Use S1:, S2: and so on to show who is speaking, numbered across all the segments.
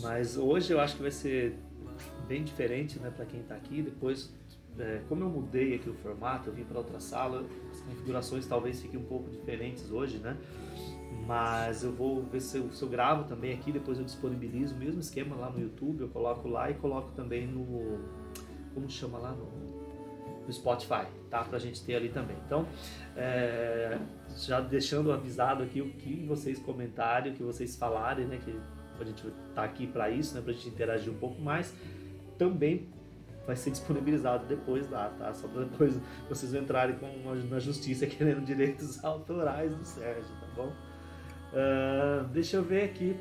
S1: Mas hoje eu acho que vai ser bem diferente né, para quem está aqui. Depois, é, como eu mudei aqui o formato, eu vim para outra sala, as configurações talvez fiquem um pouco diferentes hoje, né? Mas eu vou ver se eu, se eu gravo também aqui, depois eu disponibilizo o mesmo esquema lá no YouTube, eu coloco lá e coloco também no. Como chama lá? No, no Spotify, tá? Pra gente ter ali também. Então, é, já deixando avisado aqui o que vocês comentarem, o que vocês falarem, né? Que a gente tá aqui para isso, né? Pra gente interagir um pouco mais. Também vai ser disponibilizado depois lá, tá? Só para depois vocês entrarem com na justiça querendo direitos autorais do Sérgio, tá bom? Uh, deixa eu ver aqui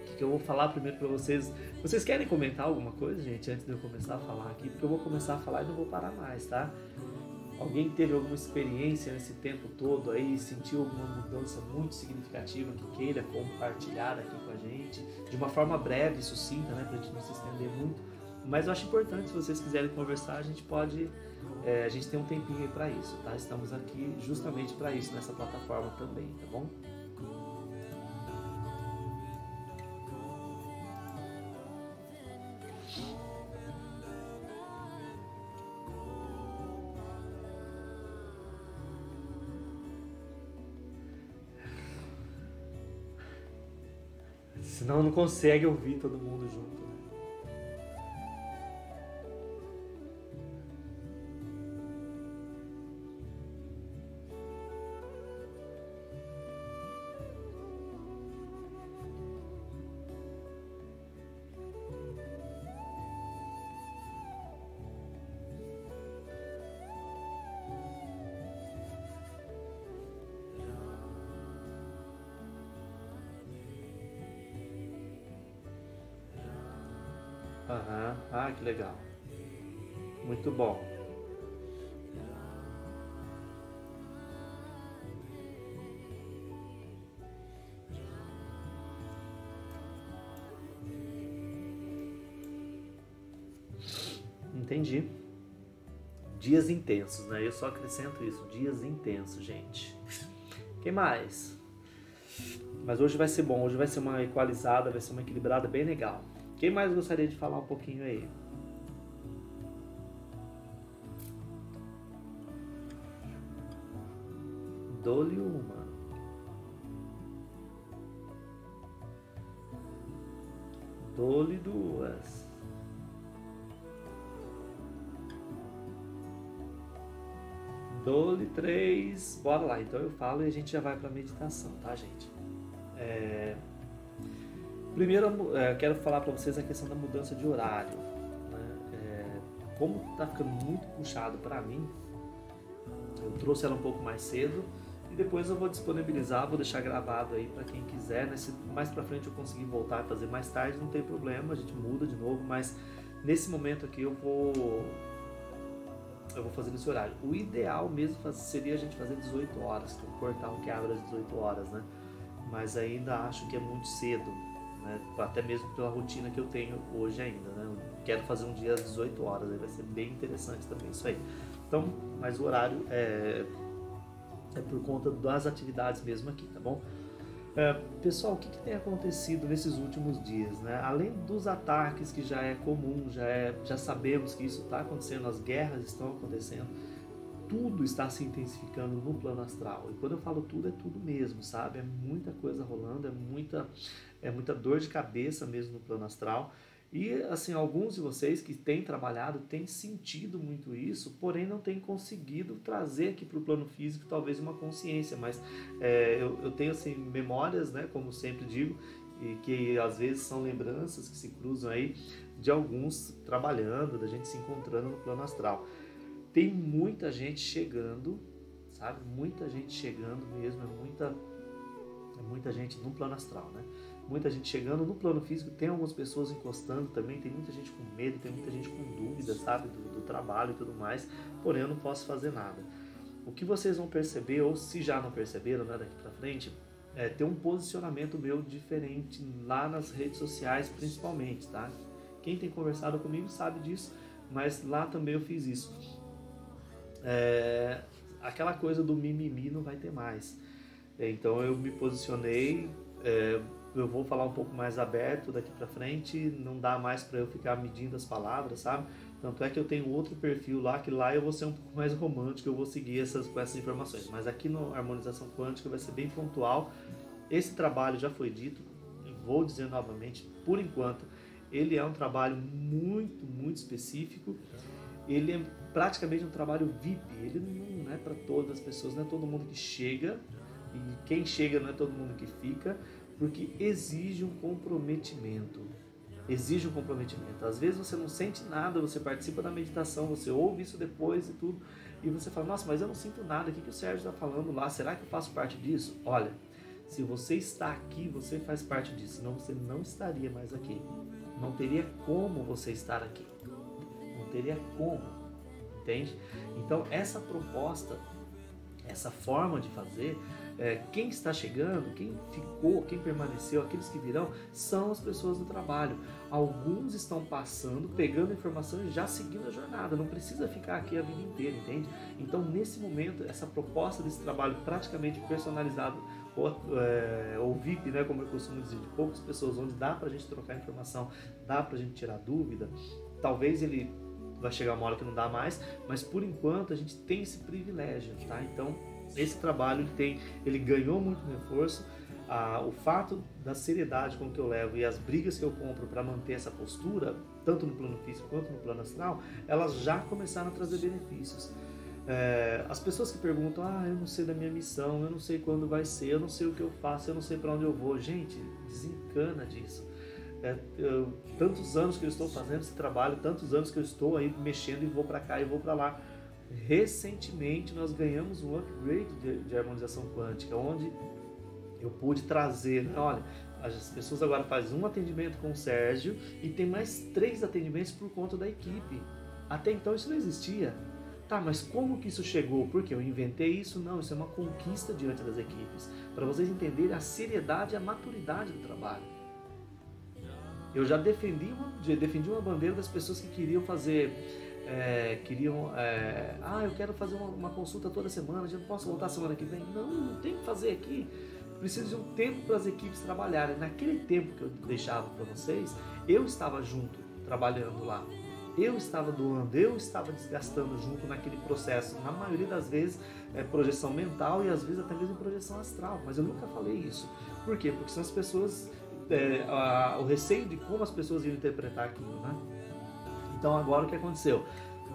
S1: o que, que eu vou falar primeiro para vocês. Vocês querem comentar alguma coisa, gente, antes de eu começar a falar aqui? Porque eu vou começar a falar e não vou parar mais, tá? Alguém teve alguma experiência nesse tempo todo aí, sentiu alguma mudança muito significativa que queira compartilhar aqui gente, de uma forma breve, sucinta, né, para a gente não se estender muito. Mas eu acho importante, se vocês quiserem conversar, a gente pode, é, a gente tem um tempinho aí para isso, tá? Estamos aqui justamente para isso nessa plataforma também, tá bom? Senão não consegue ouvir todo mundo junto. Ah, que legal. Muito bom. Entendi. Dias intensos, né? Eu só acrescento isso, dias intensos, gente. Quem mais? Mas hoje vai ser bom, hoje vai ser uma equalizada, vai ser uma equilibrada bem legal. Quem mais gostaria de falar um pouquinho aí? Dou-lhe uma. Dou-lhe duas. Dou-lhe três. Bora lá, então eu falo e a gente já vai para meditação, tá, gente? É... Primeiro, é, quero falar para vocês a questão da mudança de horário. Né? É, como está ficando muito puxado para mim, eu trouxe ela um pouco mais cedo e depois eu vou disponibilizar, vou deixar gravado aí para quem quiser. Né? Se mais para frente eu conseguir voltar a fazer mais tarde, não tem problema, a gente muda de novo, mas nesse momento aqui eu vou eu vou fazer nesse horário. O ideal mesmo seria a gente fazer 18 horas, cortar um que abra às 18 horas, né? Mas ainda acho que é muito cedo né? até mesmo pela rotina que eu tenho hoje ainda. Né? Eu quero fazer um dia às 18 horas, aí vai ser bem interessante também isso aí. Então, mas o horário é, é por conta das atividades mesmo aqui, tá bom? É, pessoal, o que, que, tem acontecido nesses últimos dias? Né? Além dos ataques que já é comum, já, é, já sabemos que isso está acontecendo, as guerras estão acontecendo, tudo está se intensificando no plano astral. E quando eu falo tudo, é tudo mesmo, sabe? É muita coisa rolando, é muita é muita dor de cabeça mesmo no plano astral. E assim, alguns de vocês que têm trabalhado têm sentido muito isso, porém não têm conseguido trazer aqui para o plano físico talvez uma consciência. Mas é, eu, eu tenho assim memórias, né, como sempre digo, e que às vezes são lembranças que se cruzam aí de alguns trabalhando, da gente se encontrando no plano astral. Tem muita gente chegando, sabe? Muita gente chegando mesmo, é muita, é muita gente no plano astral, né? muita gente chegando no plano físico, tem algumas pessoas encostando também, tem muita gente com medo, tem muita gente com dúvida, sabe, do, do trabalho e tudo mais, porém eu não posso fazer nada. O que vocês vão perceber, ou se já não perceberam né, daqui para frente, é ter um posicionamento meu diferente lá nas redes sociais, principalmente, tá? Quem tem conversado comigo sabe disso, mas lá também eu fiz isso. É, aquela coisa do mimimi não vai ter mais. Então eu me posicionei é, eu vou falar um pouco mais aberto daqui para frente, não dá mais para eu ficar medindo as palavras, sabe? Tanto é que eu tenho outro perfil lá, que lá eu vou ser um pouco mais romântico, eu vou seguir essas, com essas informações. Mas aqui no Harmonização Quântica vai ser bem pontual. Esse trabalho já foi dito, vou dizer novamente, por enquanto, ele é um trabalho muito, muito específico. Ele é praticamente um trabalho VIP, ele não é para todas as pessoas, não é todo mundo que chega, e quem chega não é todo mundo que fica, porque exige um comprometimento exige um comprometimento. Às vezes você não sente nada, você participa da meditação, você ouve isso depois e tudo, e você fala, nossa, mas eu não sinto nada, o que, que o Sérgio está falando lá? Será que eu faço parte disso? Olha, se você está aqui, você faz parte disso, senão você não estaria mais aqui. Não teria como você estar aqui. Não teria como. Entende? Então, essa proposta, essa forma de fazer, é, quem está chegando, quem ficou, quem permaneceu, aqueles que virão, são as pessoas do trabalho. Alguns estão passando, pegando informação e já seguindo a jornada, não precisa ficar aqui a vida inteira, entende? Então, nesse momento, essa proposta desse trabalho praticamente personalizado, ou, é, ou VIP, né, como eu costumo dizer, de poucas pessoas, onde dá para a gente trocar informação, dá para a gente tirar dúvida, talvez ele vai chegar uma hora que não dá mais, mas por enquanto a gente tem esse privilégio, tá? Então, esse trabalho ele tem, ele ganhou muito reforço. Ah, o fato da seriedade com que eu levo e as brigas que eu compro para manter essa postura, tanto no plano físico quanto no plano astral, elas já começaram a trazer benefícios. É, as pessoas que perguntam, ah, eu não sei da minha missão, eu não sei quando vai ser, eu não sei o que eu faço, eu não sei para onde eu vou. Gente, desencana disso. É, eu, tantos anos que eu estou fazendo esse trabalho, tantos anos que eu estou aí mexendo e vou para cá e vou para lá recentemente nós ganhamos um upgrade de, de harmonização quântica, onde eu pude trazer, né, olha, as pessoas agora fazem um atendimento com o Sérgio e tem mais três atendimentos por conta da equipe. Até então isso não existia. Tá, mas como que isso chegou? Porque eu inventei isso? Não, isso é uma conquista diante das equipes. Para vocês entenderem a seriedade e a maturidade do trabalho. Eu já defendi uma, defendi uma bandeira das pessoas que queriam fazer é, queriam. É, ah, eu quero fazer uma, uma, consulta toda semana, eu não posso voltar semana que vem. Não, não tem que fazer aqui. Preciso de um tempo para as equipes trabalharem. Naquele tempo que eu deixava para vocês, eu estava junto, trabalhando lá. Eu estava doando, eu estava desgastando junto naquele processo. Na maioria das vezes, é projeção mental e às vezes até mesmo projeção astral. Mas eu nunca falei isso. Por quê? Porque são as pessoas. É, a, o receio de como as pessoas iam interpretar aquilo, né? Então agora o que aconteceu?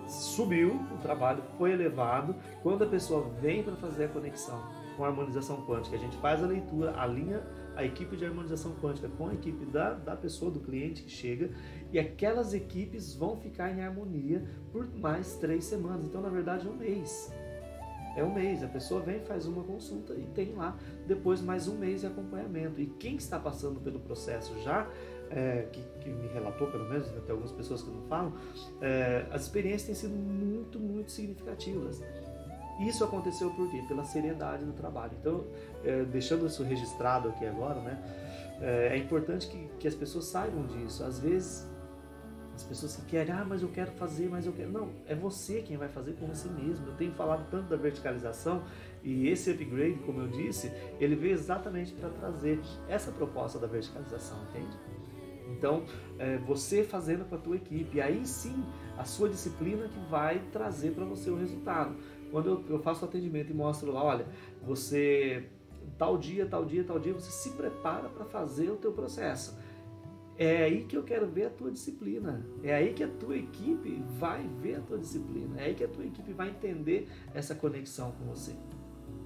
S1: Subiu o trabalho, foi elevado. Quando a pessoa vem para fazer a conexão com a harmonização quântica, a gente faz a leitura, alinha a equipe de harmonização quântica com a equipe da, da pessoa, do cliente que chega, e aquelas equipes vão ficar em harmonia por mais três semanas. Então, na verdade, é um mês. É um mês. A pessoa vem, faz uma consulta e tem lá depois mais um mês de acompanhamento. E quem está passando pelo processo já é, que, que, me relatou, pelo menos, tem algumas pessoas que não falam, é, as experiências têm sido muito, muito significativas. Isso aconteceu por quê? Pela seriedade do trabalho. Então, é, deixando isso registrado aqui agora, né, é, é importante que, que as pessoas saibam disso. Às vezes, as pessoas que querem, ah, mas eu quero fazer, mas eu quero. Não, é você quem vai fazer com você mesmo. Eu tenho falado tanto da verticalização e esse upgrade, como eu disse, ele veio exatamente para trazer essa proposta da verticalização, entende? Então, é, você fazendo com a tua equipe, aí sim a sua disciplina que vai trazer para você o resultado. Quando eu, eu faço o atendimento e mostro lá, olha, você tal dia, tal dia, tal dia, você se prepara para fazer o teu processo. É aí que eu quero ver a tua disciplina. É aí que a tua equipe vai ver a tua disciplina. É aí que a tua equipe vai entender essa conexão com você.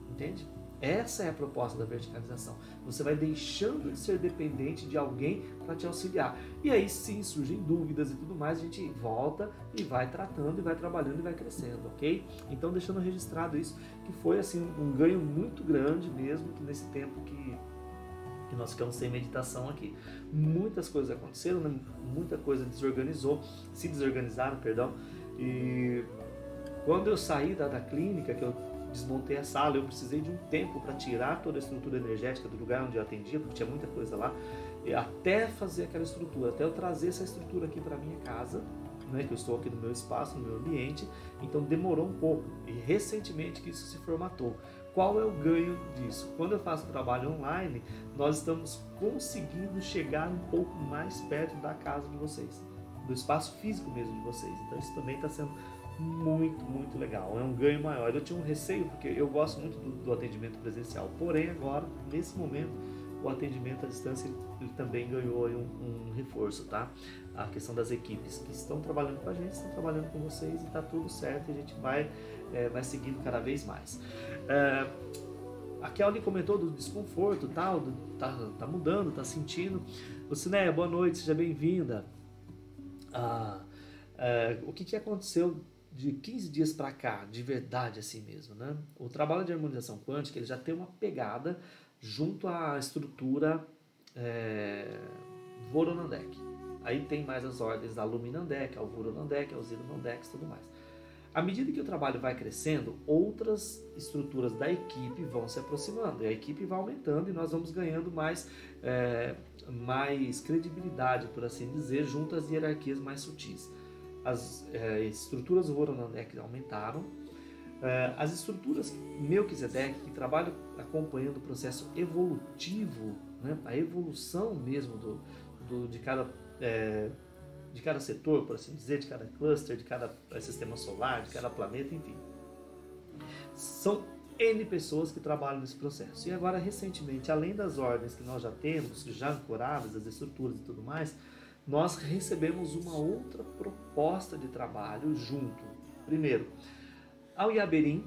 S1: Entende? Essa é a proposta da verticalização. Você vai deixando de ser dependente de alguém para te auxiliar. E aí sim surgem dúvidas e tudo mais, a gente volta e vai tratando e vai trabalhando e vai crescendo, ok? Então deixando registrado isso, que foi assim um ganho muito grande mesmo nesse tempo que, que nós ficamos sem meditação aqui. Muitas coisas aconteceram, né? muita coisa desorganizou, se desorganizaram, perdão. E quando eu saí da, da clínica, que eu desmontei a sala, eu precisei de um tempo para tirar toda a estrutura energética do lugar onde eu atendia, porque tinha muita coisa lá, e até fazer aquela estrutura, até eu trazer essa estrutura aqui para minha casa, né, que eu estou aqui no meu espaço, no meu ambiente, então demorou um pouco, e recentemente que isso se formatou. qual é o ganho disso? Quando eu faço trabalho online, nós estamos conseguindo chegar um pouco mais perto da casa de vocês, do espaço físico mesmo de vocês. Então isso também está sendo muito, muito legal. É um ganho maior. Eu tinha um receio porque eu gosto muito do, do atendimento presencial. Porém, agora, nesse momento, o atendimento à distância ele, ele também ganhou um, um, reforço, tá? A questão das equipes que estão trabalhando com a gente, estão trabalhando com vocês e está tudo certo. A gente vai, é, vai seguindo cada vez mais. É, a Kelly comentou do desconforto, tal, do, tá, tá mudando, tá sentindo. Lucinéia, boa noite, seja bem-vinda. Ah, é, o que, que aconteceu de 15 dias para cá, de verdade assim mesmo, né? O trabalho de harmonização quântica ele já tem uma pegada junto à estrutura é, Voronandek. Aí tem mais as ordens da Luminandek, ao Voronandek, ao Zironandek e tudo mais. À medida que o trabalho vai crescendo, outras estruturas da equipe vão se aproximando, e a equipe vai aumentando e nós vamos ganhando mais, é, mais credibilidade, por assim dizer, junto às hierarquias mais sutis. As é, estruturas Voronandek aumentaram, é, as estruturas Melquisedeque, que trabalham acompanhando o processo evolutivo, né, a evolução mesmo do, do de, cada, de cada setor, por assim dizer, de cada cluster, de cada sistema solar, de cada planeta, enfim. São N pessoas que trabalham nesse processo. E agora, recentemente, além das ordens que nós já temos, já ancoradas, as estruturas e tudo mais, nós recebemos uma outra proposta de trabalho junto. Primeiro, ao Iaberim,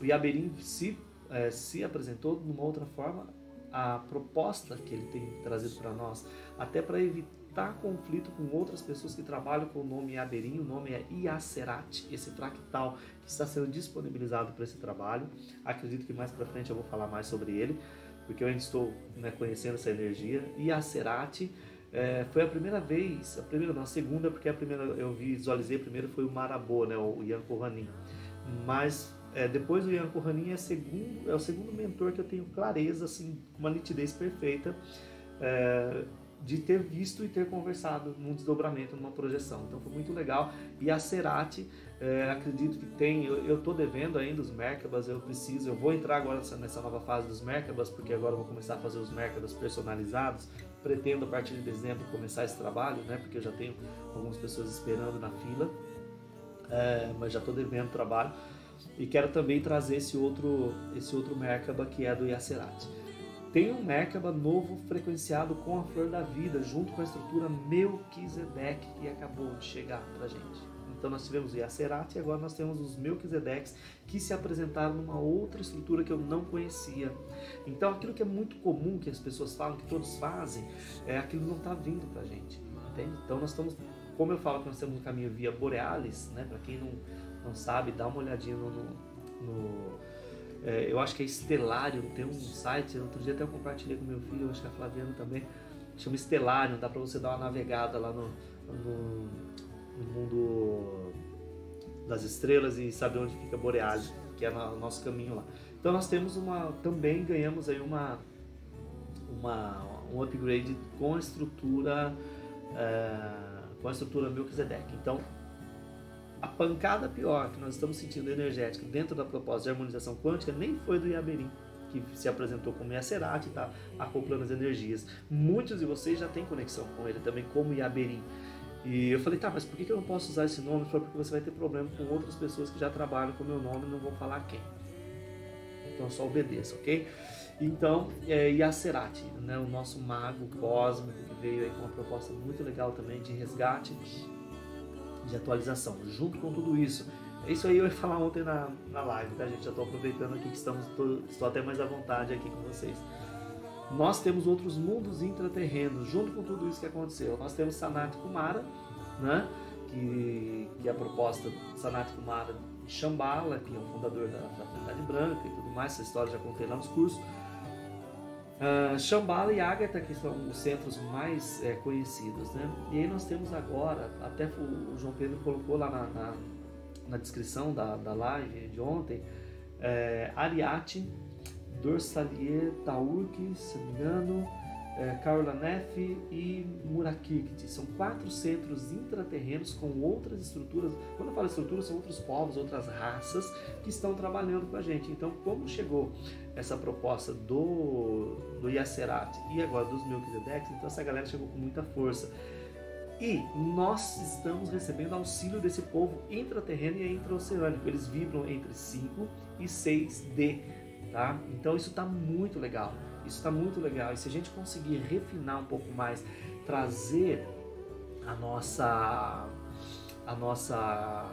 S1: o Iaberim se, é, se apresentou de uma outra forma a proposta que ele tem trazido para nós, até para evitar conflito com outras pessoas que trabalham com o nome Iaberim, o nome é Iacerat, esse fractal que está sendo disponibilizado para esse trabalho. Acredito que mais para frente eu vou falar mais sobre ele, porque eu ainda estou né, conhecendo essa energia. Iacerat é, foi a primeira vez, a primeira não, a segunda, porque a primeira eu visualizei primeiro foi o Marabô, né, o Ian Corranin. Mas é, depois do Ian Corranin é, segundo, é o segundo mentor que eu tenho clareza, assim, uma nitidez perfeita é, de ter visto e ter conversado num desdobramento, numa projeção. Então foi muito legal. E a Cerati, é, acredito que tem, eu estou devendo ainda os Merkabas, eu preciso, eu vou entrar agora nessa, nessa nova fase dos Merkabas, porque agora eu vou começar a fazer os Merkabas personalizados, pretendo a partir de dezembro começar esse trabalho, né? Porque eu já tenho algumas pessoas esperando na fila, é, mas já estou devendo trabalho e quero também trazer esse outro esse outro Merkaba que é do Yacerati. Tem um Merkaba novo frequenciado com a Flor da Vida, junto com a estrutura Melquisedeque que acabou de chegar para gente. Então nós tivemos o Yacerati e agora nós temos os Melquisedeques que se apresentaram numa outra estrutura que eu não conhecia. Então aquilo que é muito comum que as pessoas falam, que todos fazem, é aquilo não está vindo para gente. Entende? Então nós estamos, como eu falo que nós temos um caminho via Borealis, né? para quem não, não sabe, dá uma olhadinha no, no é, eu acho que é Estelário, tem um site, outro dia até eu compartilhei com meu filho, acho que a Flaviana também, chama Estelário, dá para você dar uma navegada lá no, no no mundo das estrelas e saber onde fica Borealis, que é o nosso caminho lá. Então nós temos uma, também ganhamos aí uma, uma um upgrade com a estrutura é, com a estrutura Melchizedek. Então a pancada pior que nós estamos sentindo energética dentro da proposta de harmonização quântica nem foi do Yaberim, que se apresentou como Yacerati e está acoplando as energias. Muitos de vocês já têm conexão com ele também como Yaberim. E eu falei, tá, mas por que eu não posso usar esse nome? Ele falou, porque você vai ter problema com outras pessoas que já trabalham com o meu nome e não vou falar quem. Então só obedeça, ok? Então, é, Yacerati, né, o nosso mago cósmico que veio aí com uma proposta muito legal também de resgate, de atualização. Junto com tudo isso, é isso aí eu ia falar ontem na, na live, tá, gente? Já estou aproveitando aqui que estamos, tô, estou até mais à vontade aqui com vocês nós temos outros mundos intraterrenos, junto com tudo isso que aconteceu. Nós temos Sanat Kumara, né? que, que é a proposta Sanat Kumara de Shambhala, que é o fundador da Fraternidade Branca e tudo mais, essa história já contei lá nos cursos. Uh, Shambhala e Agatha, que são os centros mais é, conhecidos. Né? E aí nós temos agora, até o João Pedro colocou lá na, na, na descrição da, da live de ontem, é, Ariate, Dorsalier Taurk, se não me engano, é, e Murakirkit. São quatro centros intraterrenos com outras estruturas. Quando eu falo estruturas, são outros povos, outras raças que estão trabalhando com a gente. Então, como chegou essa proposta do, do Yacerat e agora dos Melquisedeques, então essa galera chegou com muita força. E nós estamos recebendo auxílio desse povo intraterreno e intraoceânico. Eles vibram entre 5 e 6D, tá? Então isso está muito legal. Isso está muito legal. E se a gente conseguir refinar um pouco mais, trazer a nossa a nossa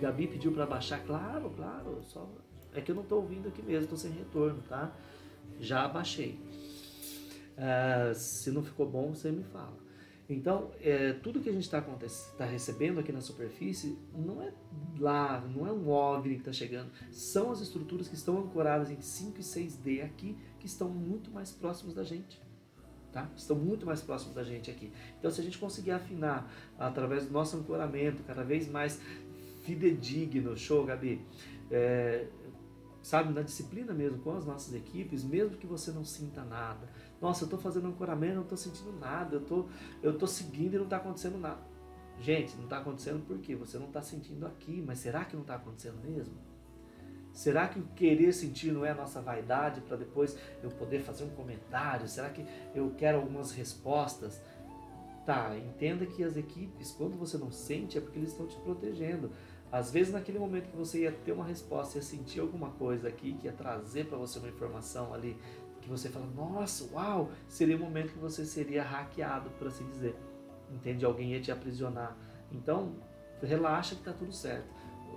S1: Gabi pediu para baixar, claro, claro, só é que eu não estou ouvindo aqui mesmo, estou sem retorno, tá? Já baixei. Uh, se não ficou bom, você me fala. Então, é, tudo que a gente está tá recebendo aqui na superfície não é lá, não é um OVNI que está chegando, são as estruturas que estão ancoradas em 5 e 6D aqui, que estão muito mais próximos da gente. Tá? Estão muito mais próximos da gente aqui. Então, se a gente conseguir afinar através do nosso ancoramento cada vez mais fidedigno, show, Gabi, é, sabe, na disciplina mesmo com as nossas equipes, mesmo que você não sinta nada, nossa, eu estou fazendo ancoramento, não estou sentindo nada, eu tô, eu tô seguindo e não está acontecendo nada. Gente, não está acontecendo porque você não está sentindo aqui, mas será que não está acontecendo mesmo? Será que o querer sentir não é a nossa vaidade para depois eu poder fazer um comentário? Será que eu quero algumas respostas? Tá, entenda que as equipes, quando você não sente, é porque eles estão te protegendo. Às vezes, naquele momento que você ia ter uma resposta, ia sentir alguma coisa aqui, que ia trazer para você uma informação ali que você fala, nossa, uau, seria o momento que você seria hackeado, por assim dizer. Entende? Alguém ia te aprisionar. Então, relaxa que está tudo certo.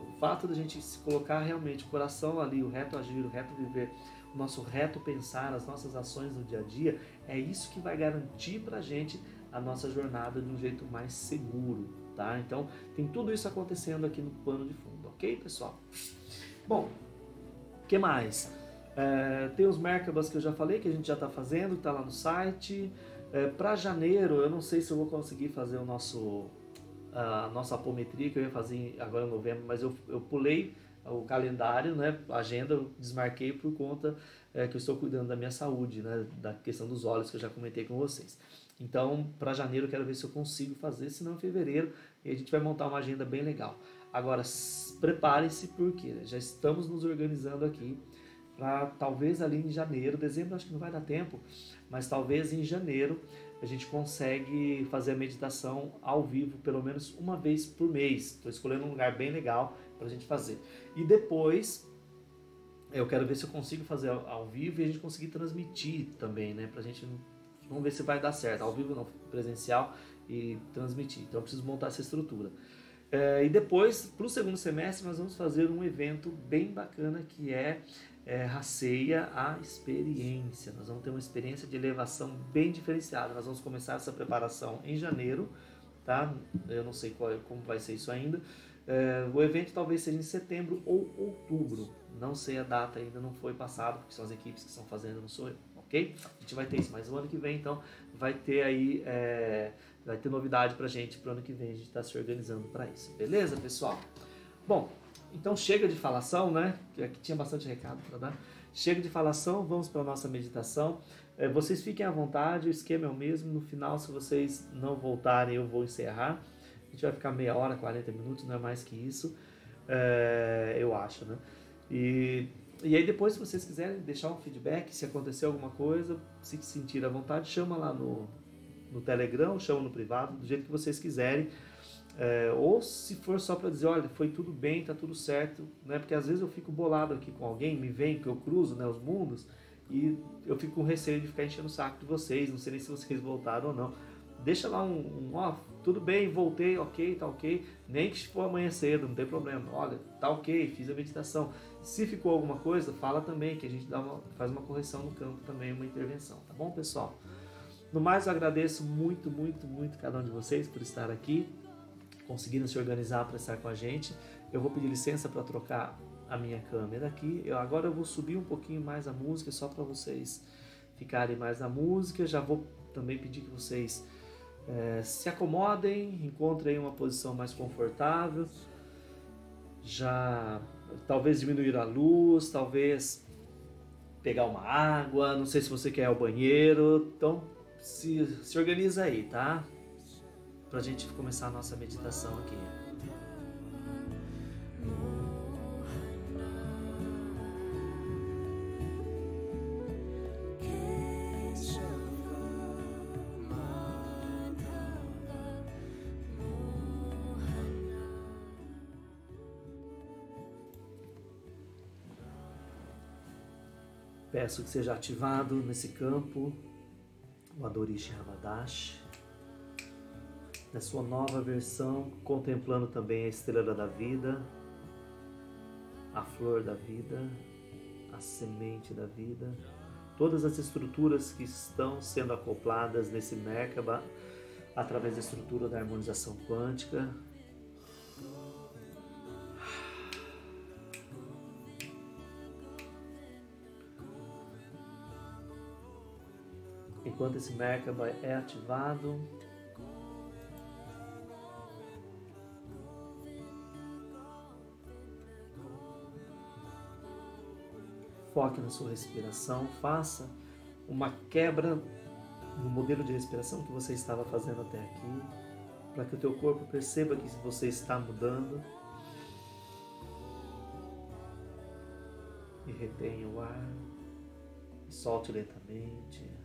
S1: O fato da gente se colocar realmente o coração ali, o reto agir, o reto viver, o nosso reto pensar, as nossas ações no dia a dia, é isso que vai garantir para gente a nossa jornada de um jeito mais seguro, tá? Então, tem tudo isso acontecendo aqui no pano de fundo, ok, pessoal? Bom, o que mais? É, tem os Merkabas que eu já falei, que a gente já está fazendo, está lá no site. É, Para janeiro, eu não sei se eu vou conseguir fazer o nosso a nossa apometria que eu ia fazer agora em novembro, mas eu, eu pulei o calendário, né, a agenda, eu desmarquei por conta é, que eu estou cuidando da minha saúde, né, da questão dos olhos que eu já comentei com vocês. Então, para janeiro, eu quero ver se eu consigo fazer, senão em fevereiro, e a gente vai montar uma agenda bem legal. Agora, prepare-se porque já estamos nos organizando aqui para talvez ali em janeiro, dezembro acho que não vai dar tempo, mas talvez em janeiro a gente consegue fazer a meditação ao vivo pelo menos uma vez por mês. Estou escolhendo um lugar bem legal para a gente fazer. E depois eu quero ver se eu consigo fazer ao vivo e a gente conseguir transmitir também, né? Para a gente vamos ver se vai dar certo, ao vivo não, presencial e transmitir. Então eu preciso montar essa estrutura. É, e depois, para o segundo semestre, nós vamos fazer um evento bem bacana que é é, raceia a experiência. Nós vamos ter uma experiência de elevação bem diferenciada. Nós vamos começar essa preparação em janeiro, tá? Eu não sei qual, como vai ser isso ainda. É, o evento talvez seja em setembro ou outubro. Não sei a data ainda, não foi passado, porque são as equipes que estão fazendo, não sou eu, ok? A gente vai ter isso, mas o ano que vem, então, vai ter aí, é, vai ter novidade pra gente pro ano que vem, a gente está se organizando para isso, beleza, pessoal? Bom, então chega de falação, né? Que aqui tinha bastante recado para dar. Chega de falação, vamos para nossa meditação. É, vocês fiquem à vontade, o esquema é o mesmo. No final, se vocês não voltarem, eu vou encerrar. A gente vai ficar meia hora, 40 minutos, não é mais que isso, é, eu acho, né? E, e aí depois, se vocês quiserem deixar um feedback, se aconteceu alguma coisa, se sentir à vontade, chama lá no, no Telegram, chama no privado, do jeito que vocês quiserem. É, ou se for só para dizer, olha, foi tudo bem, tá tudo certo, né? Porque às vezes eu fico bolado aqui com alguém, me vem que eu cruzo, né, os mundos, e eu fico com receio de ficar enchendo o saco de vocês, não sei nem se vocês voltaram ou não. Deixa lá um, um ó, tudo bem, voltei, ok, tá ok, nem que for amanhã cedo, não tem problema. Olha, tá ok, fiz a meditação. Se ficou alguma coisa, fala também, que a gente dá uma, faz uma correção no campo também, uma intervenção, tá bom, pessoal? No mais, eu agradeço muito, muito, muito cada um de vocês por estar aqui conseguiram se organizar para estar com a gente. Eu vou pedir licença para trocar a minha câmera aqui. Eu, agora eu vou subir um pouquinho mais a música só para vocês ficarem mais na música. Já vou também pedir que vocês é, se acomodem, encontrem uma posição mais confortável. Já talvez diminuir a luz, talvez pegar uma água, não sei se você quer ir ao banheiro. Então se, se organiza aí, tá? Pra gente começar a nossa meditação aqui. Peço que seja ativado nesse campo o Adorishi Ramadash, na sua nova versão, contemplando também a estrela da vida, a flor da vida, a semente da vida, todas as estruturas que estão sendo acopladas nesse Merkaba através da estrutura da harmonização quântica, Enquanto esse Merkaba é ativado, foque na sua respiração, faça uma quebra no modelo de respiração que você estava fazendo até aqui, para que o teu corpo perceba que você está mudando. E retenha o ar, solte lentamente.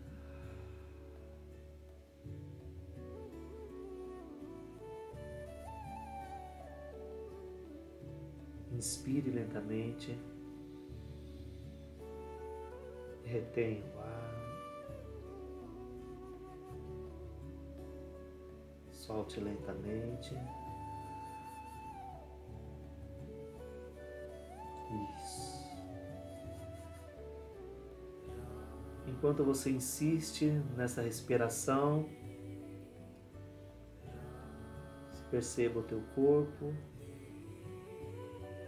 S1: Inspire lentamente. Retenha o ar. Solte lentamente. Isso. Enquanto você insiste nessa respiração, perceba o teu corpo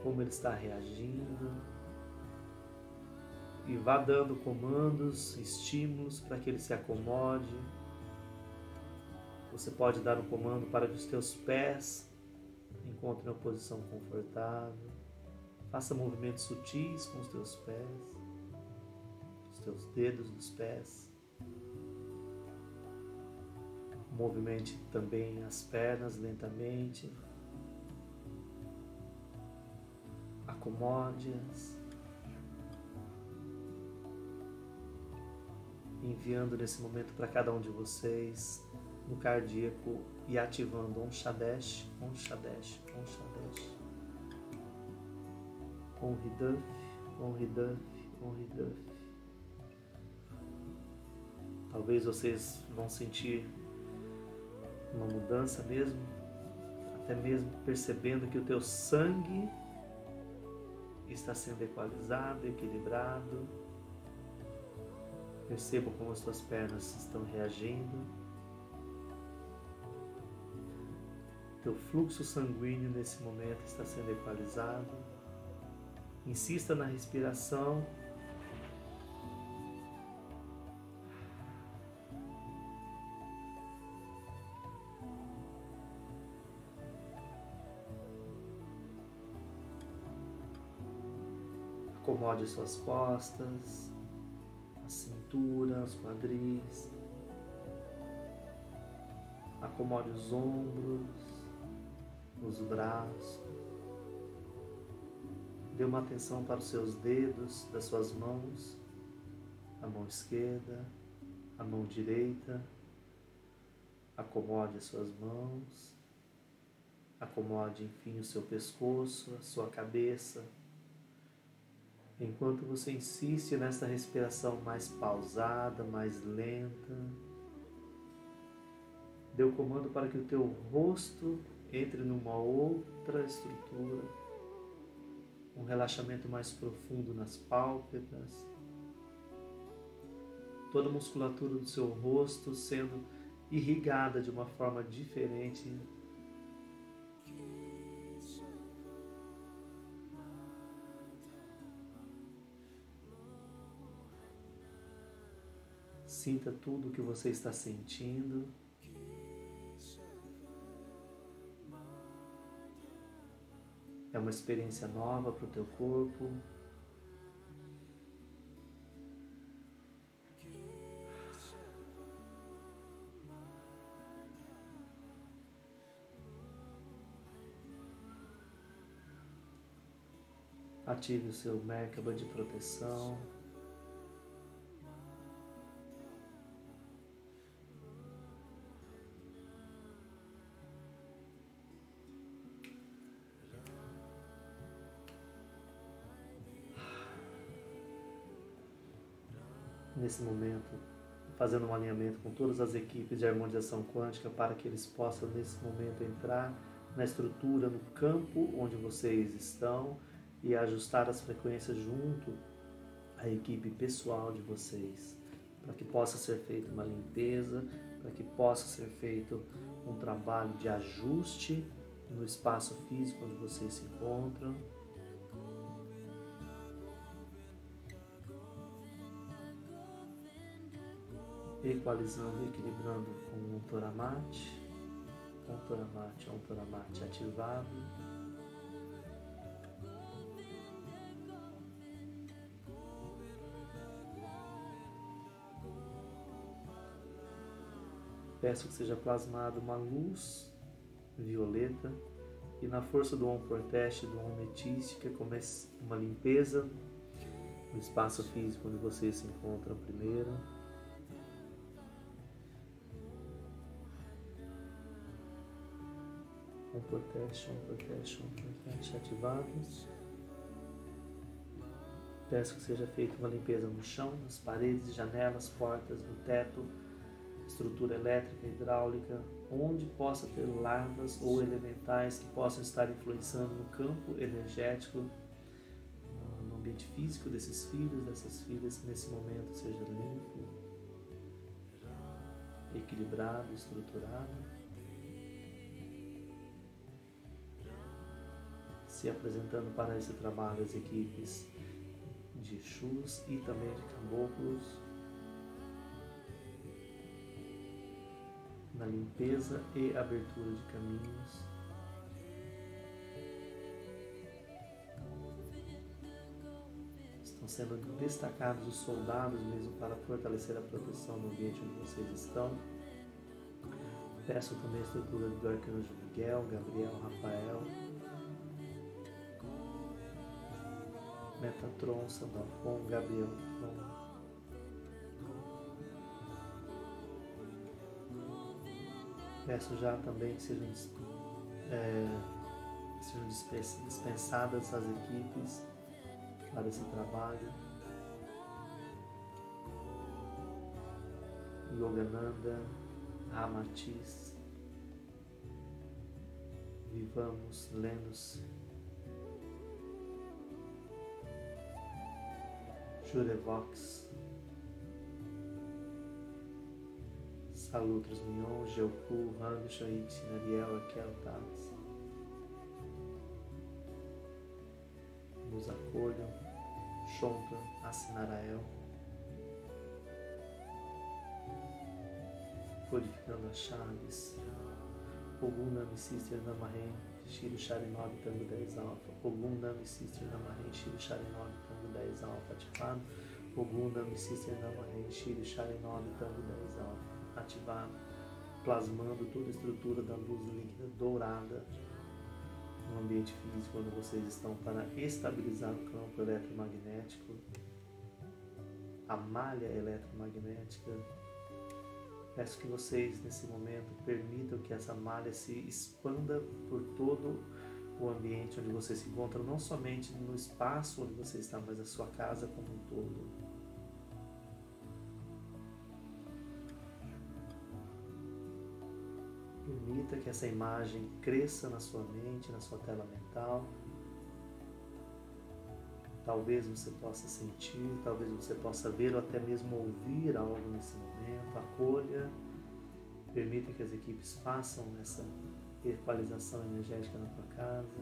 S1: como ele está reagindo e vá dando comandos, estímulos para que ele se acomode. Você pode dar um comando para que os teus pés encontrem uma posição confortável. Faça movimentos sutis com os teus pés, os teus dedos dos pés. Movimente também as pernas lentamente. Acomode-as, enviando nesse momento para cada um de vocês no cardíaco e ativando um Shadesh, um Shadesh, um Shadesh. Um Hiduf, um Hiduf, um Hiduf. Talvez vocês vão sentir uma mudança mesmo, até mesmo percebendo que o teu sangue está sendo equalizado, equilibrado. Perceba como as suas pernas estão reagindo. Teu fluxo sanguíneo nesse momento está sendo equalizado. Insista na respiração Acomode suas costas, a cintura, os quadris. Acomode os ombros, os braços. Dê uma atenção para os seus dedos das suas mãos, a mão esquerda, a mão direita. Acomode as suas mãos. Acomode, enfim, o seu pescoço, a sua cabeça enquanto você insiste nessa respiração mais pausada, mais lenta, dê o comando para que o teu rosto entre numa outra estrutura, um relaxamento mais profundo nas pálpebras, toda a musculatura do seu rosto sendo irrigada de uma forma diferente Sinta tudo o que você está sentindo. É uma experiência nova para o teu corpo. Ative o seu Merkaba de proteção. Nesse momento, fazendo um alinhamento com todas as equipes de harmonização quântica para que eles possam, nesse momento, entrar na estrutura, no campo onde vocês estão e ajustar as frequências junto à equipe pessoal de vocês, para que possa ser feita uma limpeza, para que possa ser feito um trabalho de ajuste no espaço físico onde vocês se encontram. Equalizando equilibrando com o Toramate, com o Toramate, um Toramate ativado. Peço que seja plasmada uma luz violeta e na força do Om Proteste, do Om Metística, comece uma limpeza no espaço físico onde vocês se encontram primeiro. Om Proteste, Om Proteste, Om Proteste ativados. Peço que seja feita uma limpeza no chão, nas paredes, janelas, portas, no teto, estrutura elétrica, hidráulica, onde possa ter larvas ou elementais que possam estar influenciando no campo energético, no ambiente físico desses filhos, dessas filhas, que nesse momento seja limpo, equilibrado, estruturado. Se apresentando para esse trabalho as equipes de chus e também de caboclos na limpeza e abertura de caminhos. Estão sendo destacados os soldados mesmo para fortalecer a proteção no ambiente onde vocês estão. Peço também a estrutura do arcanjo Miguel, Gabriel, Rafael, Metatron, Sandalfon, Gabriel, Peço já também que sejam, é, sejam dispensadas as equipes para esse trabalho. Yogananda, Ramatiz, vivamos, lemos Jurevox, Salutros Mion, Geoku, Rando, Shoit, Nariel, Akel, Taz. Nos acolham, Shonta, Assinarael. Codificando as chaves. Ogum Nami Sister Namahen, Shiro Sharinob, Tango 10 Alfa. Ogum Nami Sister Namahen, Shiro Sharinob, Tango 10 Alfa. Ativado. Ogum Nami Sister Namahen, Shiro Sharinob, Tango 10 Alfa ativar, plasmando toda a estrutura da luz líquida dourada no ambiente físico onde vocês estão para estabilizar o campo eletromagnético, a malha eletromagnética. Peço que vocês, nesse momento, permitam que essa malha se expanda por todo o ambiente onde você se encontra, não somente no espaço onde você está, mas a sua casa como um todo. Permita que essa imagem cresça na sua mente, na sua tela mental. Talvez você possa sentir, talvez você possa ver ou até mesmo ouvir algo nesse momento. Acolha, permita que as equipes façam essa equalização energética na tua casa.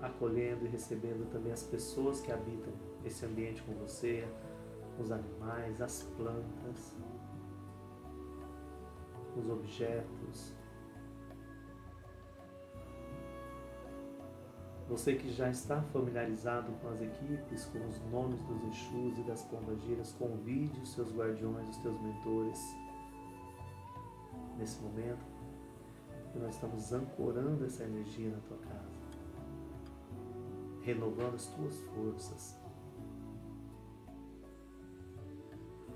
S1: Acolhendo e recebendo também as pessoas que habitam esse ambiente com você, os animais, as plantas, os objetos. Você que já está familiarizado com as equipes, com os nomes dos Exus e das pombagiras, convide os seus guardiões, os teus mentores nesse momento E nós estamos ancorando essa energia na tua casa, renovando as tuas forças,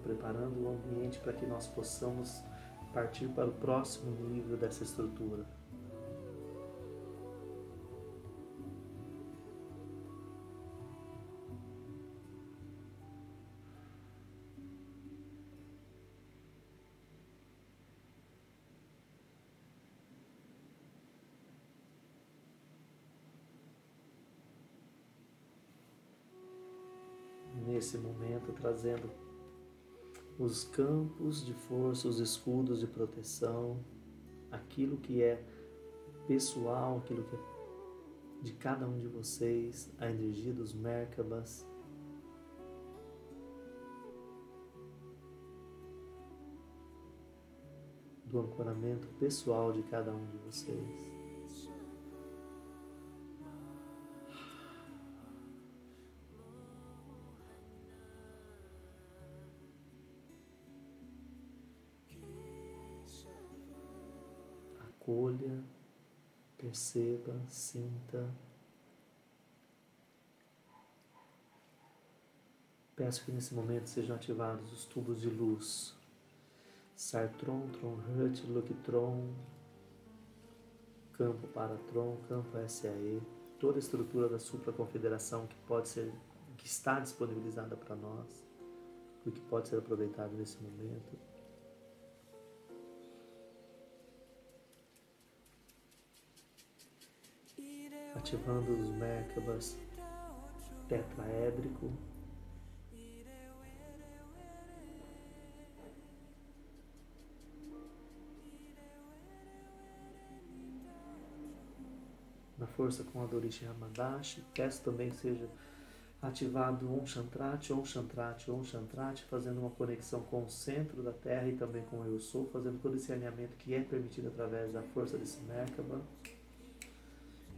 S1: preparando o ambiente para que nós possamos partir para o próximo nível dessa estrutura. Trazendo os campos de força, os escudos de proteção, aquilo que é pessoal, aquilo que é de cada um de vocês, a energia dos Merkabas. Do ancoramento pessoal de cada um de vocês. Acolha, perceba, sinta. Peço que nesse momento sejam ativados os tubos de luz. Sartron, Tronhut, Luctron, Campo Paratron, Campo SAE, toda a estrutura da supraconfederação que pode ser, que está disponibilizada para nós, o que pode ser aproveitado nesse momento. Ativando os Merkabas tetraédrico. Na força com a Dorishi Ramadashi, peço também que seja ativado um Chantrati, um Chantrati, um Chantrati, fazendo uma conexão com o centro da Terra e também com o Eu Sou, fazendo todo esse alinhamento que é permitido através da força desse Merkaba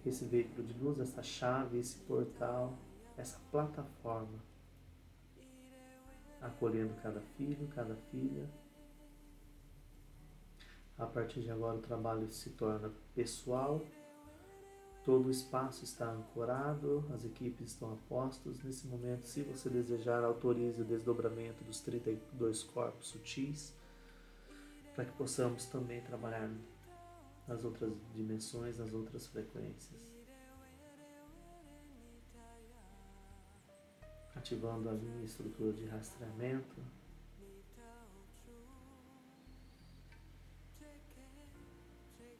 S1: esse veículo de luz, essa chave, esse portal, essa plataforma, acolhendo cada filho, cada filha. A partir de agora o trabalho se torna pessoal, todo o espaço está ancorado, as equipes estão a postos. Nesse momento, se você desejar, autorize o desdobramento dos 32 corpos sutis, para que possamos também trabalhar nas outras dimensões, nas outras frequências. Ativando a minha estrutura de rastreamento.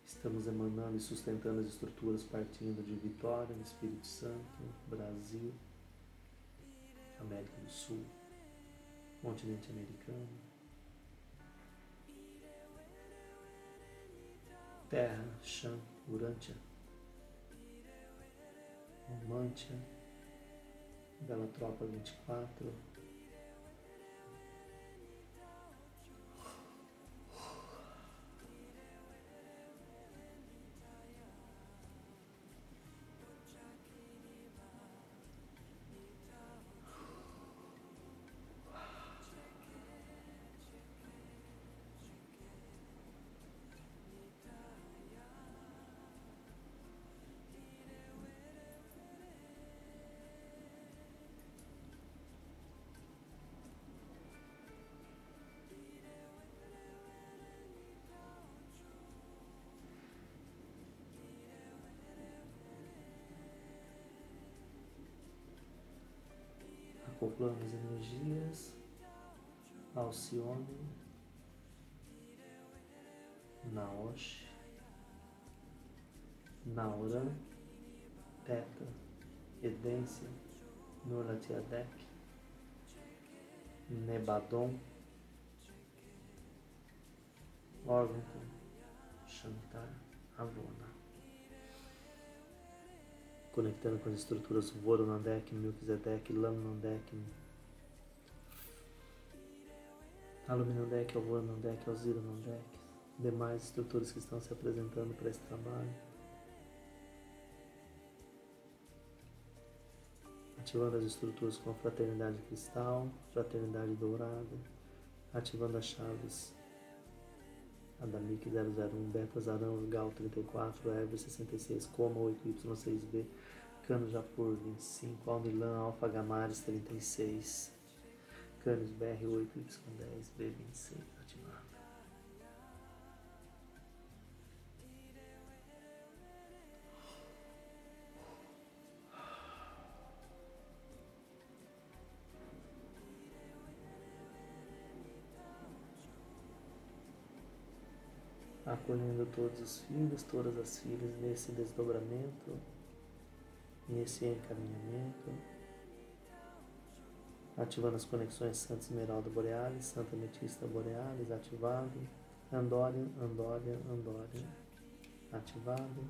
S1: Estamos emanando e sustentando as estruturas partindo de Vitória, Espírito Santo, Brasil, América do Sul, continente americano, Terra, Chão, Urântia, Romantia, Bela Tropa 24, acoplando as energias, Alcione, Naosh, Naura, Teta, Edência, Nuratiadek, Nebadon, Orvington, Shantar, Avona conectando com as estruturas Voronandek, Melchizedek, Laminandek, Aluminandek, Alvoranandek, Alziranandek, demais estruturas que estão se apresentando para esse trabalho. Ativando as estruturas com a Fraternidade Cristal, Fraternidade Dourada, ativando as chaves Adamic 001, Beta Zarão, Gal 34, Ever 66, Coma 8Y6B, Cano Japur 25, Almilan, Alfa Gamares 36, Canis BR 8Y10, B26, ativado. acolhendo todos os filhos, todas as filhas nesse desdobramento, nesse encaminhamento, ativando as conexões Santa Esmeralda Borealis, Santa Metista Borealis, ativado, Andória, Andória, Andória, ativado.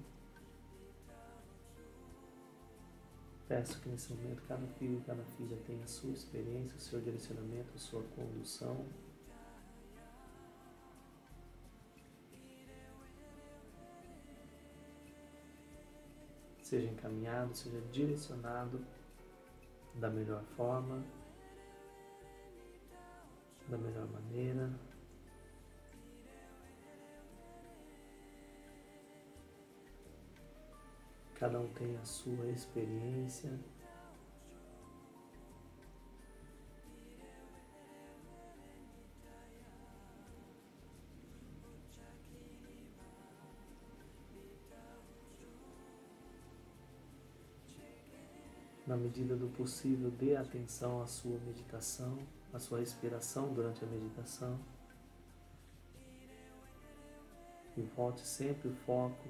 S1: Peço que nesse momento cada filho e cada filha tenha a sua experiência, o seu direcionamento, a sua condução. Seja encaminhado, seja direcionado da melhor forma, da melhor maneira. Cada um tem a sua experiência. Na medida do possível, dê atenção à sua meditação, à sua respiração durante a meditação. E volte sempre o foco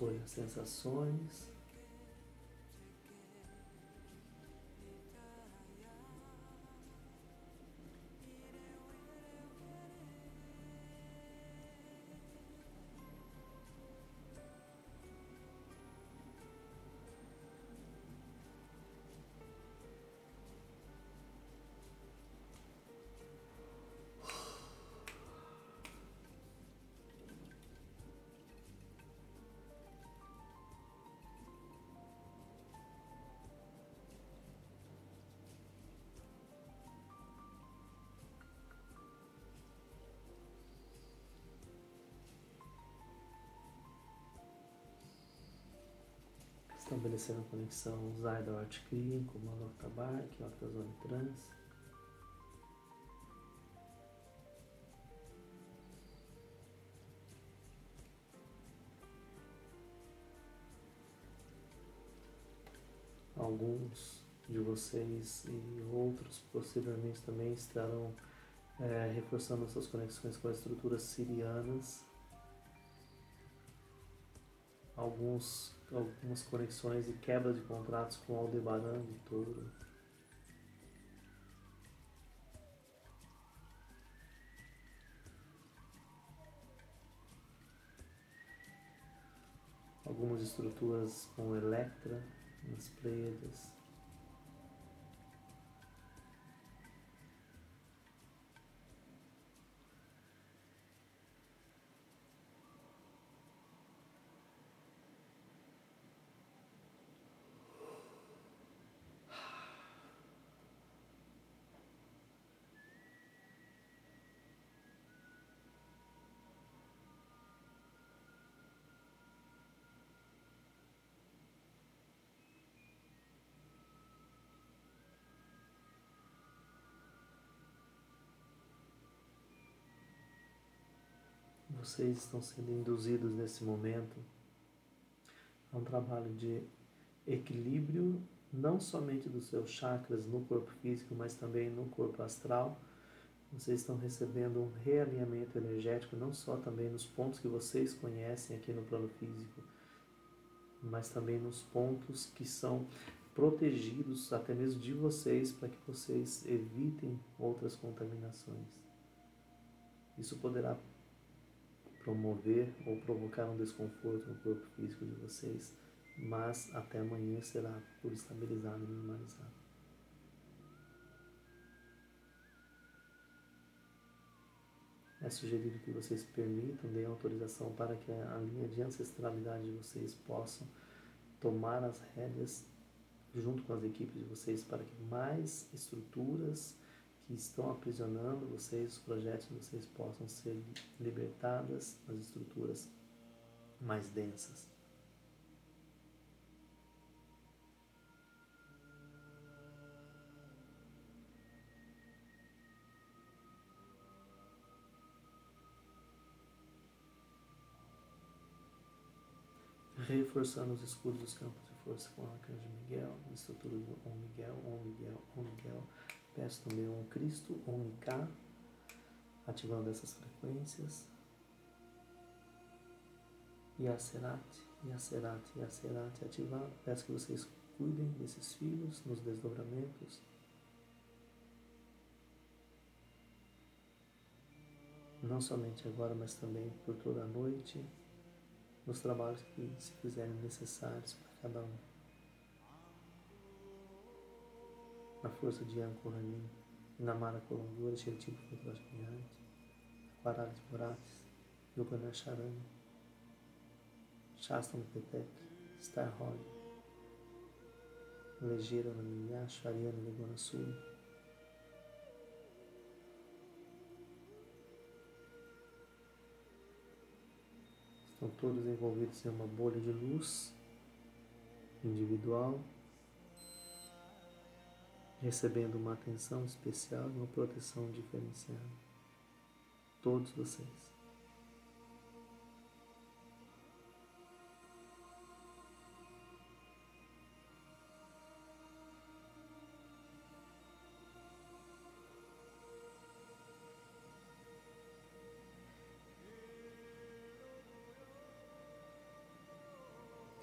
S1: acolha sensações. Estabelecendo a conexão Zyda Art Clean com o o Octazone Trans. Alguns de vocês e outros possivelmente também estarão é, reforçando suas conexões com as estruturas sirianas. Alguns algumas conexões e quebra de contratos com Aldebaran de Touro. Algumas estruturas com Electra nas Pleiades. Vocês estão sendo induzidos nesse momento a um trabalho de equilíbrio, não somente dos seus chakras no corpo físico, mas também no corpo astral. Vocês estão recebendo um realinhamento energético, não só também nos pontos que vocês conhecem aqui no plano físico, mas também nos pontos que são protegidos até mesmo de vocês para que vocês evitem outras contaminações. Isso poderá promover ou provocar um desconforto no corpo físico de vocês, mas até amanhã será por estabilizado e normalizado. É sugerido que vocês permitam, deem autorização para que a linha de ancestralidade de vocês possam tomar as rédeas junto com as equipes de vocês para que mais estruturas que estão aprisionando vocês, os projetos de vocês possam ser libertadas das estruturas mais densas. reforçando os escudos dos campos de força com o arcanjo Miguel, estrutura do Om Miguel, Om Miguel, Om Miguel. Peço também um Cristo, Om Ika, ativando essas frequências. Yacerat, Yacerat, Yacerat, ativando. Peço que vocês cuidem desses filhos nos desdobramentos. Não somente agora, mas também por toda a noite nos trabalhos que se fizerem necessários para cada um. Na força de Ankoranim, Namara Colongura, Shertipo Futrashmiante, Aquaralis Borates, Yogana Charani, Shastam Petek, Star Holly, Legeira Namiyash, Ariana Legona Sul, Estão todos envolvidos em uma bolha de luz individual, recebendo uma atenção especial e uma proteção diferenciada. Todos vocês.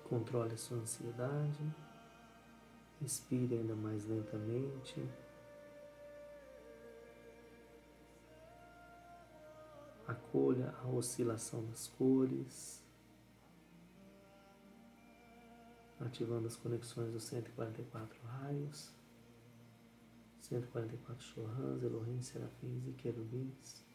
S1: Controle a sua ansiedade. Respire ainda mais lentamente. Acolha a oscilação das cores, ativando as conexões dos 144 raios, 144 Shohans, Elohim, Serafins e Querubins.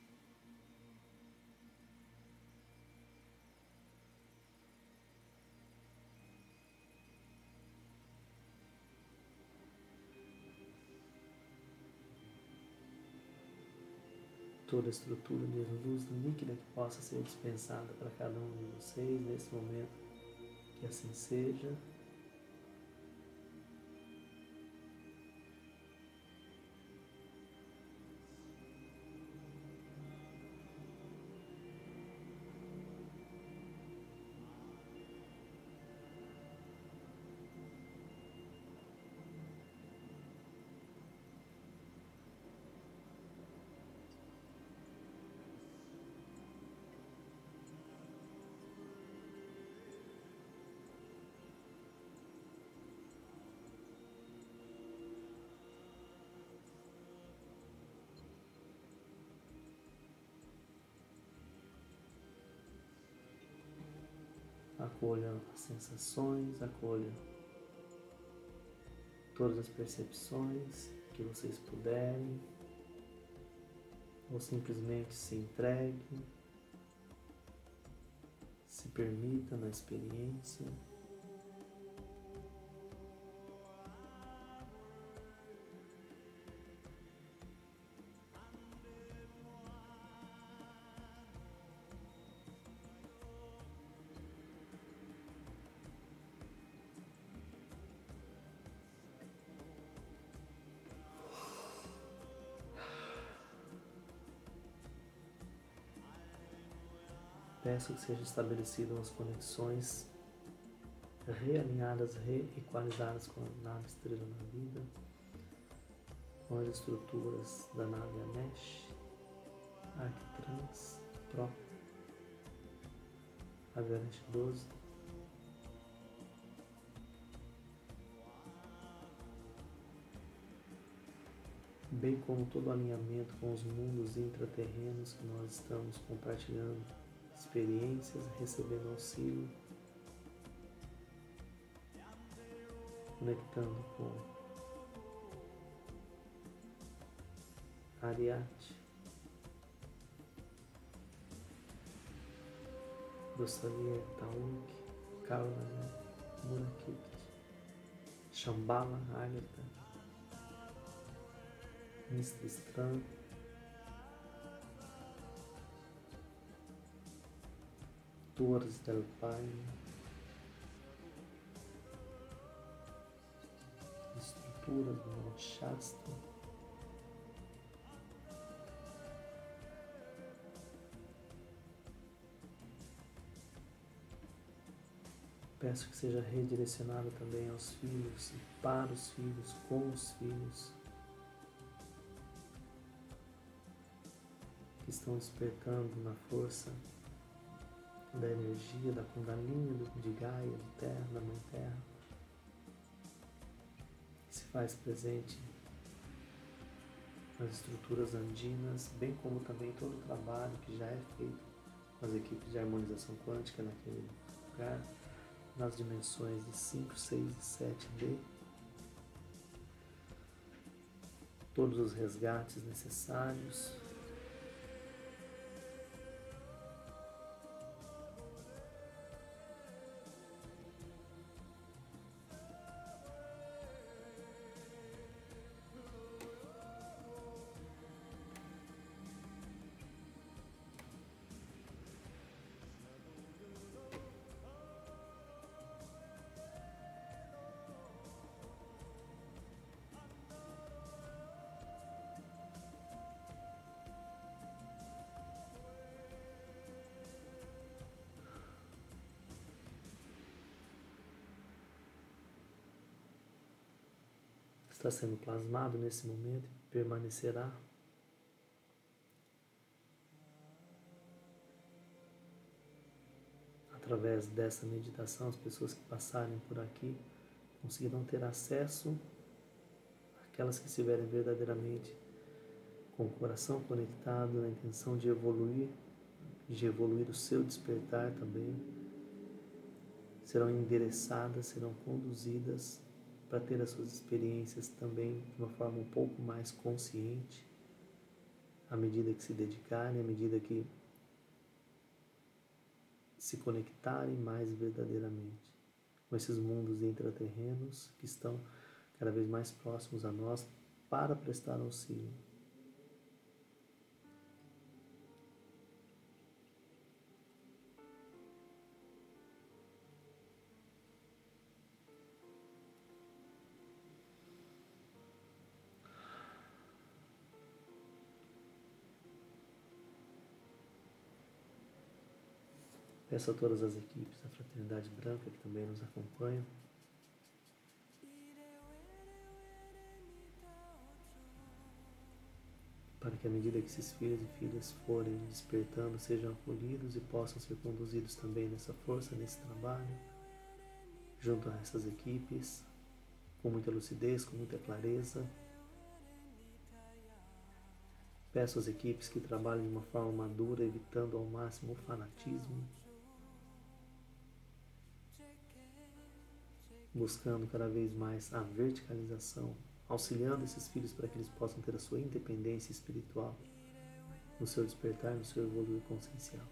S1: Toda a estrutura de luz líquida que possa ser dispensada para cada um de vocês nesse momento. Que assim seja. Acolha as sensações, acolha todas as percepções que vocês puderem, ou simplesmente se entregue, se permita na experiência. Peço que sejam estabelecidas as conexões realinhadas, reequalizadas com a nave Estrela na Vida, com as estruturas da nave Amesh, Arctrans, Pro, Avianet 12, bem como todo alinhamento com os mundos intraterrenos que nós estamos compartilhando experiências, recebendo auxílio, conectando com Ariate, Dosalia Taunk, Kaulana, Murakit, Shambhala Agatha, Mististran, Torres del Paine, estruturas do Shasta, Peço que seja redirecionado também aos filhos e para os filhos, com os filhos que estão despertando na força da energia, da Kundalini, de Gaia, de Terra, da Mãe Terra, que se faz presente nas estruturas andinas, bem como também todo o trabalho que já é feito com as equipes de harmonização quântica naquele lugar nas dimensões de 5, 6 e 7D. Todos os resgates necessários está sendo plasmado nesse momento permanecerá. Através dessa meditação, as pessoas que passarem por aqui conseguirão ter acesso àquelas que estiverem verdadeiramente com o coração conectado na intenção de evoluir, de evoluir o seu despertar também, serão endereçadas, serão conduzidas para ter as suas experiências também de uma forma um pouco mais consciente, à medida que se dedicarem, à medida que se conectarem mais verdadeiramente com esses mundos intraterrenos que estão cada vez mais próximos a nós para prestar auxílio. Peço a todas as equipes da Fraternidade Branca que também nos acompanham. Para que, à medida que esses filhos e filhas forem despertando, sejam acolhidos e possam ser conduzidos também nessa força, nesse trabalho, junto a essas equipes, com muita lucidez, com muita clareza. Peço às equipes que trabalhem de uma forma madura, evitando ao máximo o fanatismo, buscando cada vez mais a verticalização, auxiliando esses filhos para que eles possam ter a sua independência espiritual no seu despertar, no seu evoluir consciencial.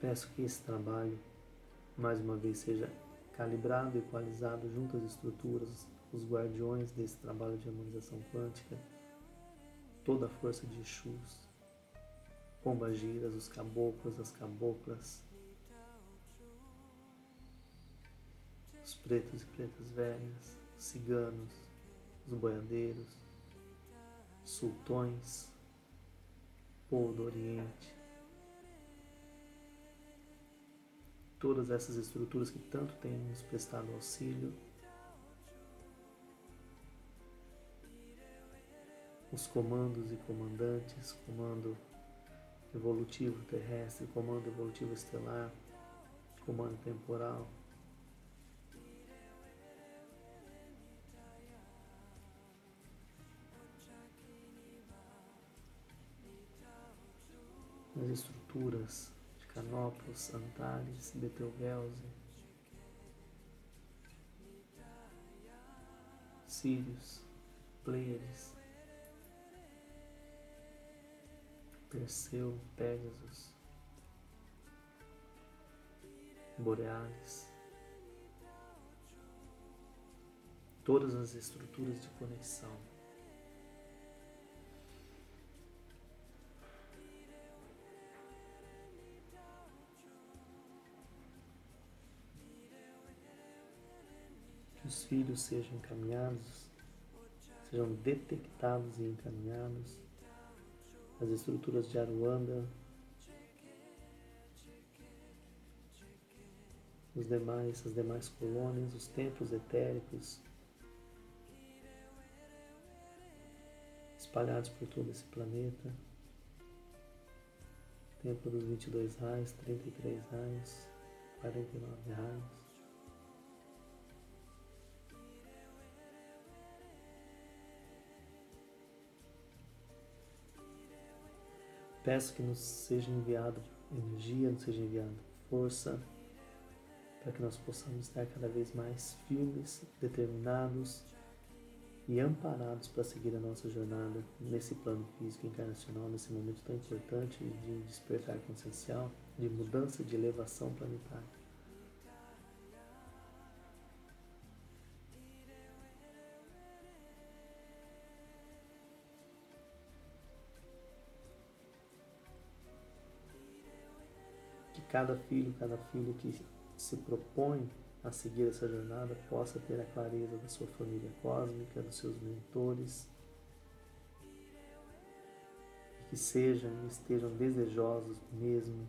S1: Peço que esse trabalho, mais uma vez, seja calibrado equalizado junto às estruturas os guardiões desse trabalho de harmonização quântica, toda a força de Exus, pombagiras, os caboclos, as caboclas, os pretos e pretas velhas, os ciganos, os boiadeiros, sultões, povo do Oriente, todas essas estruturas que tanto têm nos prestado auxílio os comandos e comandantes, comando evolutivo terrestre, comando evolutivo estelar, comando temporal. As estruturas de Canopus, Antares, Betelgeuse, Sírios, Pleiades, Perseu, Pegasus, Borealis, todas as estruturas de conexão. Que os filhos sejam encaminhados, sejam detectados e encaminhados as estruturas de Aruanda, os demais, as demais colônias, os templos etéricos espalhados por todo esse planeta. Templo dos 22 raios, 33 raios, 49 raios. Peço que nos seja enviado energia, nos seja enviado força, para que nós possamos estar cada vez mais firmes, determinados e amparados para seguir a nossa jornada nesse plano físico encarnacional, nesse momento tão importante de despertar consciencial, de mudança, de elevação planetária. Cada filho, cada filho que se propõe a seguir essa jornada possa ter a clareza da sua família cósmica, dos seus mentores, que sejam estejam desejosos mesmo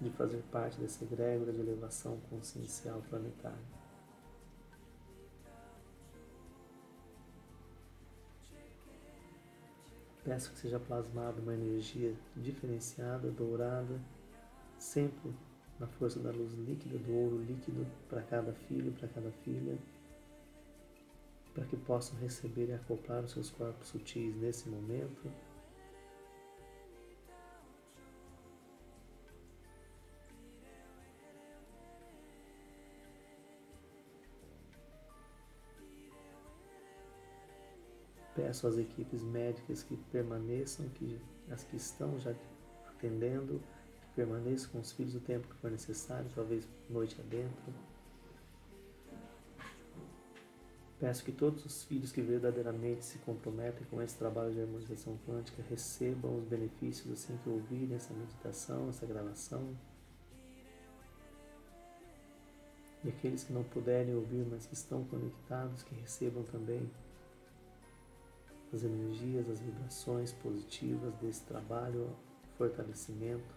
S1: de fazer parte dessa egrégora de elevação consciencial planetária. Peço que seja plasmada uma energia diferenciada, dourada, sempre na força da luz líquida, do ouro líquido para cada filho, para cada filha, para que possam receber e acoplar os seus corpos sutis nesse momento Peço às equipes médicas que permaneçam, que as que estão já atendendo, que permaneçam com os filhos o tempo que for necessário, talvez noite adentro. Peço que todos os filhos que verdadeiramente se comprometem com esse trabalho de harmonização quântica recebam os benefícios assim que ouvirem essa meditação, essa gravação. E aqueles que não puderem ouvir, mas que estão conectados, que recebam também as energias, as vibrações positivas desse trabalho, fortalecimento.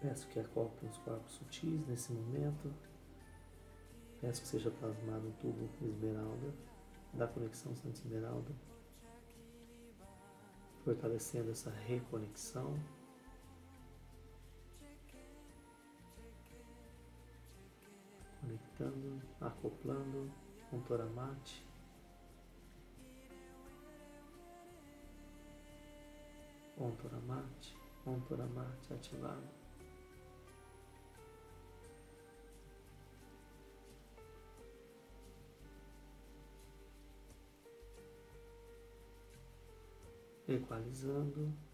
S1: Peço que acoplem os corpos sutis nesse momento. Peço que seja plasmado um tubo esmeralda, da conexão Santa Esmeralda, fortalecendo essa reconexão. Conectando, acoplando com Toramate. On Toramate, On Toramate ativado. Equalizando.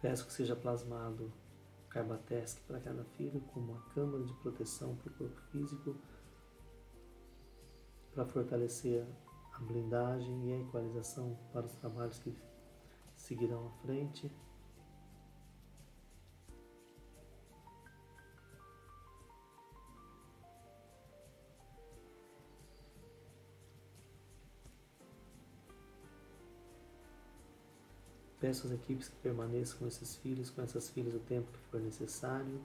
S1: Peço que seja plasmado Carbatesc para cada filho como uma câmara de proteção para o corpo físico, para fortalecer a blindagem e a equalização para os trabalhos que seguirão à frente. Peço às equipes que permaneçam com esses filhos, com essas filhas o tempo que for necessário.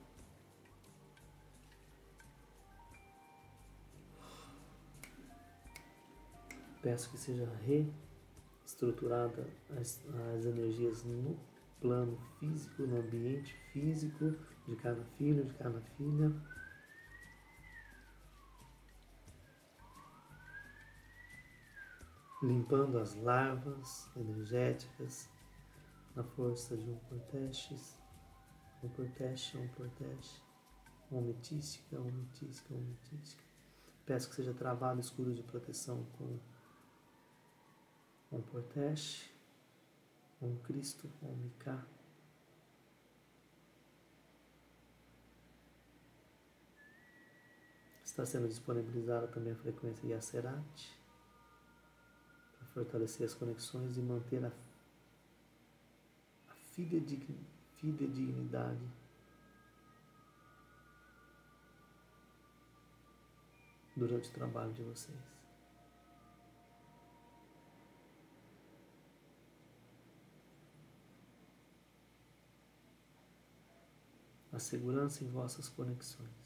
S1: Peço que seja reestruturada as, as energias no plano físico, no ambiente físico de cada filho, de cada filha. Limpando as larvas energéticas na força de um portestes, um porteste, um porteste, uma metística, uma metística, uma metística. Peço que seja travado escuro de proteção com um porteste, um Cristo, um Micá. Está sendo disponibilizada também a frequência Yacerati para fortalecer as conexões e manter a fidedignidade durante o trabalho de vocês. a segurança em vossas conexões.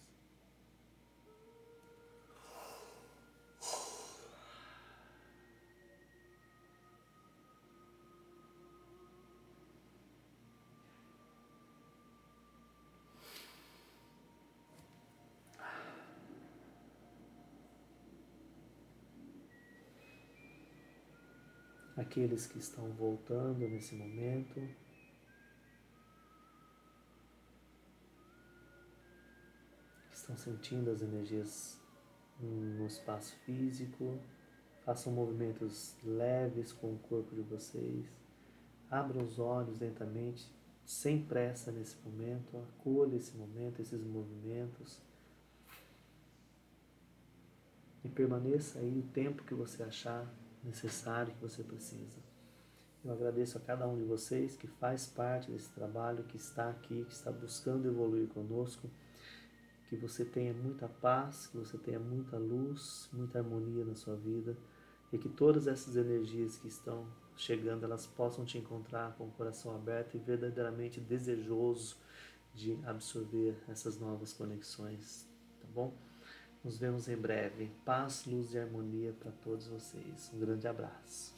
S1: Aqueles que estão voltando nesse momento, estão sentindo as energias no espaço físico. Façam movimentos leves com o corpo de vocês. Abram os olhos lentamente, sem pressa nesse momento. Acolha esse momento, esses movimentos. E permaneça aí o tempo que você achar necessário, que você precisa. Eu agradeço a cada um de vocês que faz parte desse trabalho, que está aqui, que está buscando evoluir conosco que você tenha muita paz, que você tenha muita luz, muita harmonia na sua vida e que todas essas energias que estão chegando elas possam te encontrar com o coração aberto e verdadeiramente desejoso de absorver essas novas conexões, tá bom? Nos vemos em breve. Paz, luz e harmonia para todos vocês. Um grande abraço.